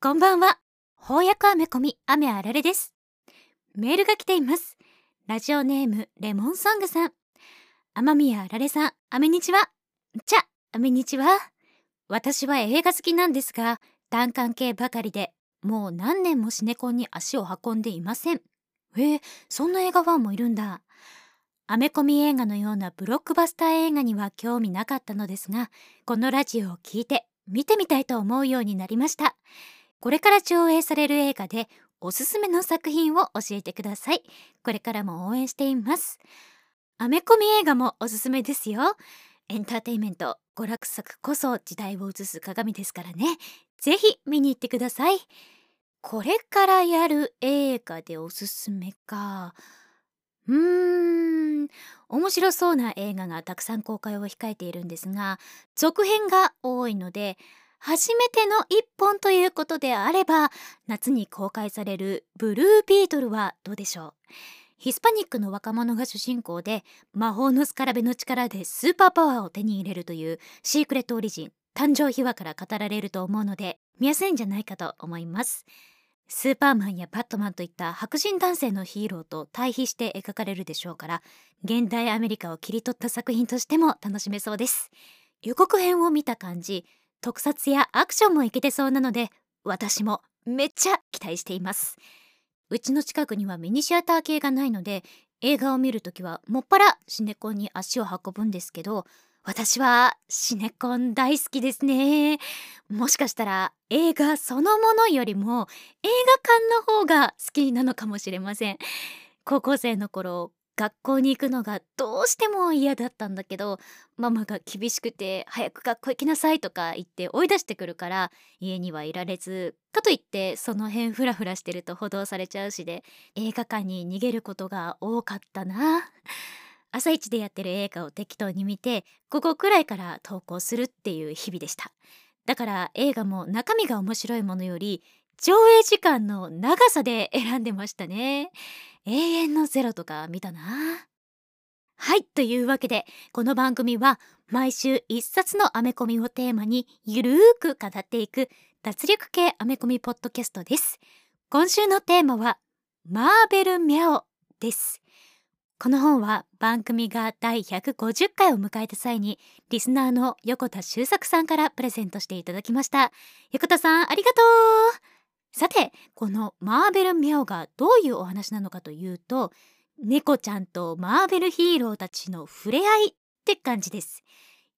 こんばんは。翻訳アメコミ雨あられです。メールが来ています。ラジオネームレモンソングさん。天宮あられさんあめにちは？ちゃあめにちは？私は映画好きなんですが単関係ばかりでもう何年もシネコンに足を運んでいません。えー、そんな映画ファンもいるんだ。アメコミ映画のようなブロックバスター映画には興味なかったのですがこのラジオを聞いて見てみたいと思うようになりました。これから上映される映画でおすすめの作品を教えてください。これからも応援しています。アメコミ映画もおすすめですよ。エンターテイメント娯楽作こそ時代を映す鏡ですからね。ぜひ見に行ってください。これからやる映画でおすすめか。うーん。面白そうな映画がたくさん公開を控えているんですが続編が多いので初めての一本ということであれば夏に公開されるブルービートルはどうでしょう？ヒスパニックの若者が主人公で魔法のスカラベの力でスーパーパワーを手に入れるというシークレットオリジン誕生秘話から語られると思うので見やすいんじゃないかと思います。スーパーマンやバットマンといった白人男性のヒーローと対比して描かれるでしょうから現代アメリカを切り取った作品としても楽しめそうです。予告編を見た感じ特撮やアクションもいけてそうなので私もめっちゃ期待しています。うちの近くにはミニシアター系がないので映画を見るときはもっぱらシネコンに足を運ぶんですけど私はシネコン大好きですね。もしかしたら映画そのものよりも映画館の方が好きなのかもしれません。高校生の頃学校に行くのがどうしても嫌だったんだけどママが厳しくて早く学校行きなさいとか言って追い出してくるから家にはいられずかといってその辺フラフラしてると補導されちゃうしで映画館に逃げることが多かったな。朝一でやってる映画を適当に見て午後くらいから投稿するっていう日々でした。だから映画も中身が面白いものより上映時間の長さで選んでましたね。永遠のゼロとか見たな。はいというわけでこの番組は毎週一冊のアメコミをテーマにゆるーく語っていく脱力系アメコミポッドキャストです。今週のテーマはマーベルミャオです。この本は番組が第150回を迎えた際にリスナーの横田修作さんからプレゼントしていただきました。横田さんありがとう。さてこのマーベルミャオがどういうお話なのかというと猫ちゃんとマーベルヒーローたちの触れ合いって感じです。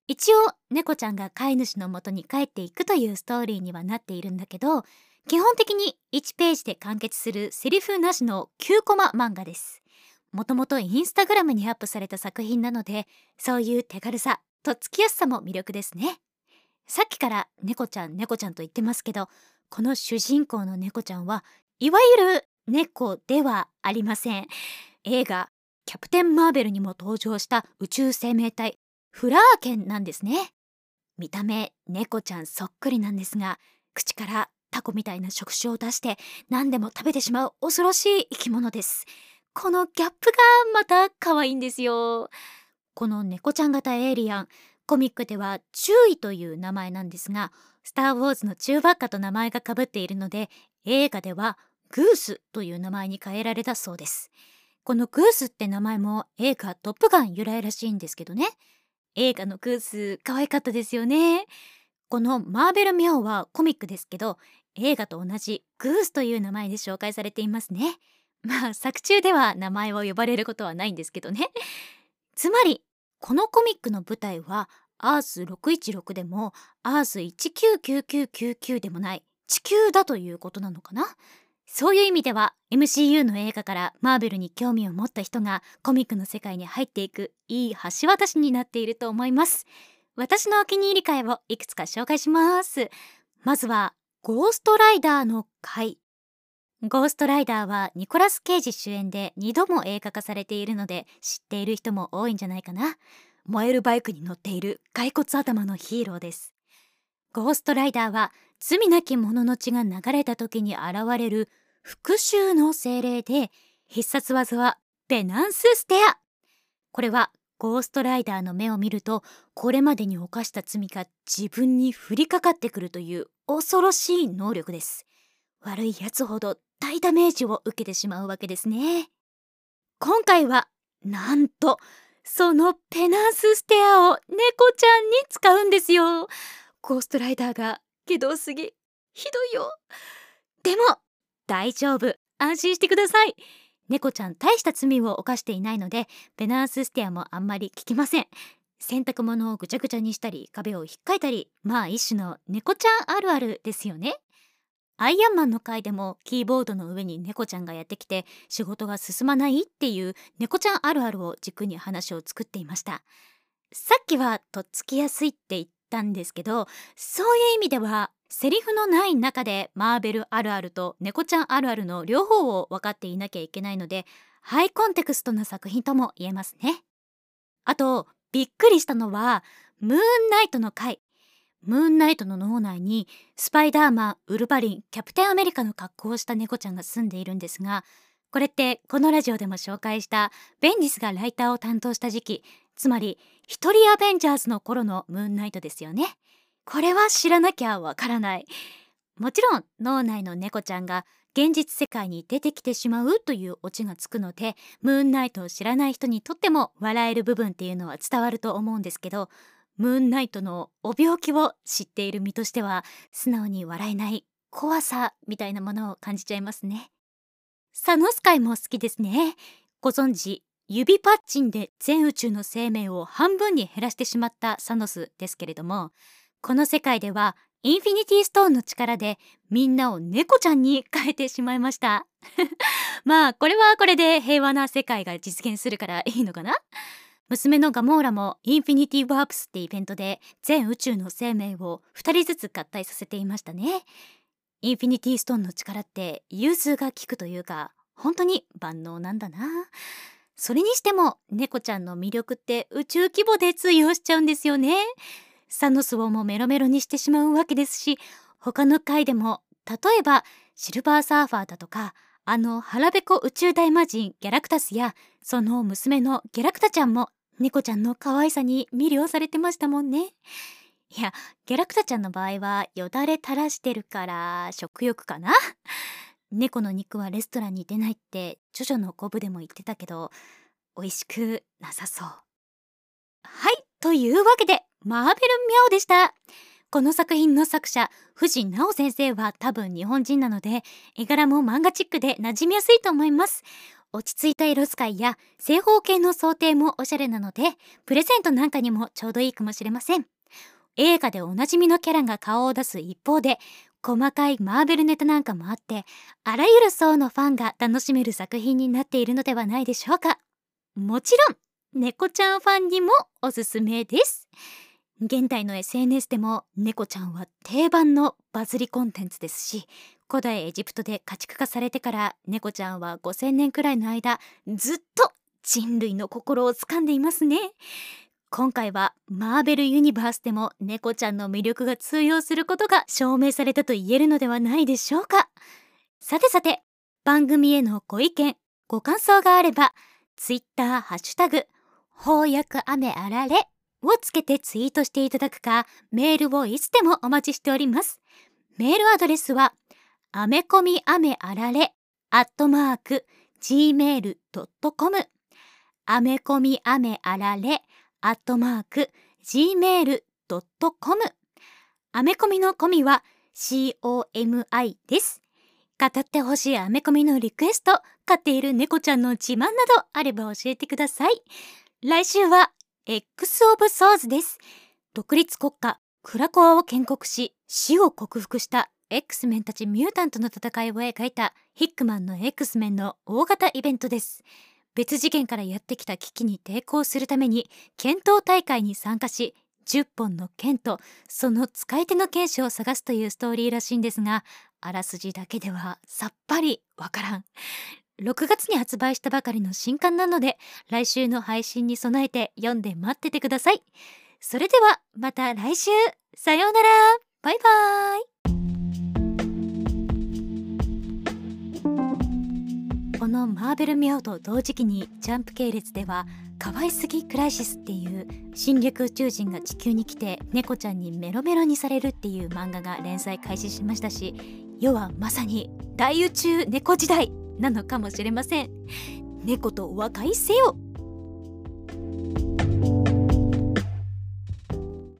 一応猫ちゃんが飼い主の元に帰っていくというストーリーにはなっているんだけど基本的に1ページで完結するセリフなしの9コマ漫画です。もともとインスタグラムにアップされた作品なのでそういう手軽さとっつきやすさも魅力ですね。さっきから猫ちゃん猫ちゃんと言ってますけどこの主人公の猫ちゃんはいわゆる猫ではありません。映画キャプテン・マーベルにも登場した宇宙生命体フラーケンなんですね。見た目猫ちゃんそっくりなんですが口からタコみたいな触手を出して何でも食べてしまう恐ろしい生き物です。このギャップがまた可愛いんですよ。この猫ちゃん型エイリアンコミックでは注意という名前なんですがスター・ウォーズの中ばっかと名前がかぶっているので映画ではグースという名前に変えられたそうです。このグースって名前も映画トップガン由来らしいんですけどね。映画のグース可愛かったですよね。このマーベル・ミャオはコミックですけど映画と同じグースという名前で紹介されていますね。まあ作中では名前を呼ばれることはないんですけどね。つまりこのコミックの舞台はアース616でもアース199999でもない地球だということなのかな？そういう意味では MCU の映画からマーベルに興味を持った人がコミックの世界に入っていくいい橋渡しになっていると思います。私のお気に入り回をいくつか紹介します。まずはゴーストライダーの回。ゴーストライダーはニコラス・ケイジ主演で2度も映画化されているので知っている人も多いんじゃないかな。燃えるバイクに乗っている骸骨頭のヒーローです。ゴーストライダーは罪なき者の血が流れた時に現れる復讐の精霊で必殺技はペナンスステア。これはゴーストライダーの目を見るとこれまでに犯した罪が自分に降りかかってくるという恐ろしい能力です。悪い奴ほど大ダメージを受けてしまうわけですね。今回はなんとそのペナンスステアを猫ちゃんに使うんですよ。ゴーストライダーがひどすぎひどいよ。でも大丈夫。安心してください。猫ちゃん大した罪を犯していないのでペナンスステアもあんまり効きません。洗濯物をぐちゃぐちゃにしたり壁をひっかいたりまあ一種の猫ちゃんあるあるですよね。アイアンマンの回でもキーボードの上に猫ちゃんがやってきて仕事が進まないっていう猫ちゃんあるあるを軸に話を作っていました。さっきはとっつきやすいって言ったんですけどそういう意味ではセリフのない中でマーベルあるあると猫ちゃんあるあるの両方を分かっていなきゃいけないのでハイコンテクストな作品とも言えますね。あとびっくりしたのはムーンナイトの回。ムーンナイトの脳内にスパイダーマンウルヴァリンキャプテンアメリカの格好をした猫ちゃんが住んでいるんですがこれってこのラジオでも紹介したベンディスがライターを担当した時期つまり一人アベンジャーズの頃のムーンナイトですよね。これは知らなきゃわからない。もちろん脳内の猫ちゃんが現実世界に出てきてしまうというオチがつくのでムーンナイトを知らない人にとっても笑える部分っていうのは伝わると思うんですけどムーンナイトのお病気を知っている身としては素直に笑えない怖さみたいなものを感じちゃいますね。サノスカイも好きですね。ご存知指パッチンで全宇宙の生命を半分に減らしてしまったサノスですけれどもこの世界ではインフィニティストーンの力でみんなを猫ちゃんに変えてしまいました。まあこれはこれで平和な世界が実現するからいいのかな？娘のガモーラもインフィニティワープスってイベントで全宇宙の生命を2人ずつ合体させていましたね。インフィニティストーンの力って融通が利くというか本当に万能なんだな。それにしても猫ちゃんの魅力って宇宙規模で通用しちゃうんですよね。サノスをもメロメロにしてしまうわけですし他の回でも例えばシルバーサーファーだとかあの腹ペコ宇宙大魔人ギャラクタスやその娘のギャラクタちゃんも猫ちゃんの可愛さに魅了されてましたもんね。いやギャラクタちゃんの場合はよだれ垂らしてるから食欲かな？猫の肉はレストランに出ないってジョジョのコブでも言ってたけど美味しくなさそう。はいというわけでマーベルミャオでした。この作品の作者、藤直先生は多分日本人なので、絵柄も漫画チックで馴染みやすいと思います。落ち着いた色使いや正方形の想定もおしゃれなので、プレゼントなんかにもちょうどいいかもしれません。映画でおなじみのキャラが顔を出す一方で、細かいマーベルネタなんかもあって、あらゆる層のファンが楽しめる作品になっているのではないでしょうか。もちろん、猫ちゃんファンにもおすすめです。現代の SNS でも猫ちゃんは定番のバズりコンテンツですし古代エジプトで家畜化されてから猫ちゃんは5000年くらいの間ずっと人類の心を掴んでいますね。今回はマーベルユニバースでも猫ちゃんの魅力が通用することが証明されたと言えるのではないでしょうか。さてさて番組へのご意見ご感想があれば Twitter ハッシュタグ翻訳雨あられをつけてツイートしていただくか、メールをいつでもお待ちしております。メールアドレスは、アメコミアメあられ、アットマーク、gmail.com、アメコミアメあられ、アットマーク、gmail.com、アメコミのコミは COMI です。語ってほしいアメコミのリクエスト、飼っている猫ちゃんの自慢などあれば教えてください。来週は X オブソーズです。独立国家クラコアを建国し死を克服した X メンたちミュータントの戦いを描いたヒックマンの X メンの大型イベントです。別次元からやってきた危機に抵抗するために剣闘大会に参加し10本の剣とその使い手の剣士を探すというストーリーらしいんですがあらすじだけではさっぱりわからん6月に発売したばかりの新刊なので来週の配信に備えて読んで待っててください。それではまた来週。さようなら。バイバーイ。このマーベル・ミャオと同時期にジャンプ系列では「かわいすぎクライシス」っていう侵略宇宙人が地球に来て猫ちゃんにメロメロにされるっていう漫画が連載開始しましたし世はまさに大宇宙猫時代。なのかもしれません。猫とお和解せよ。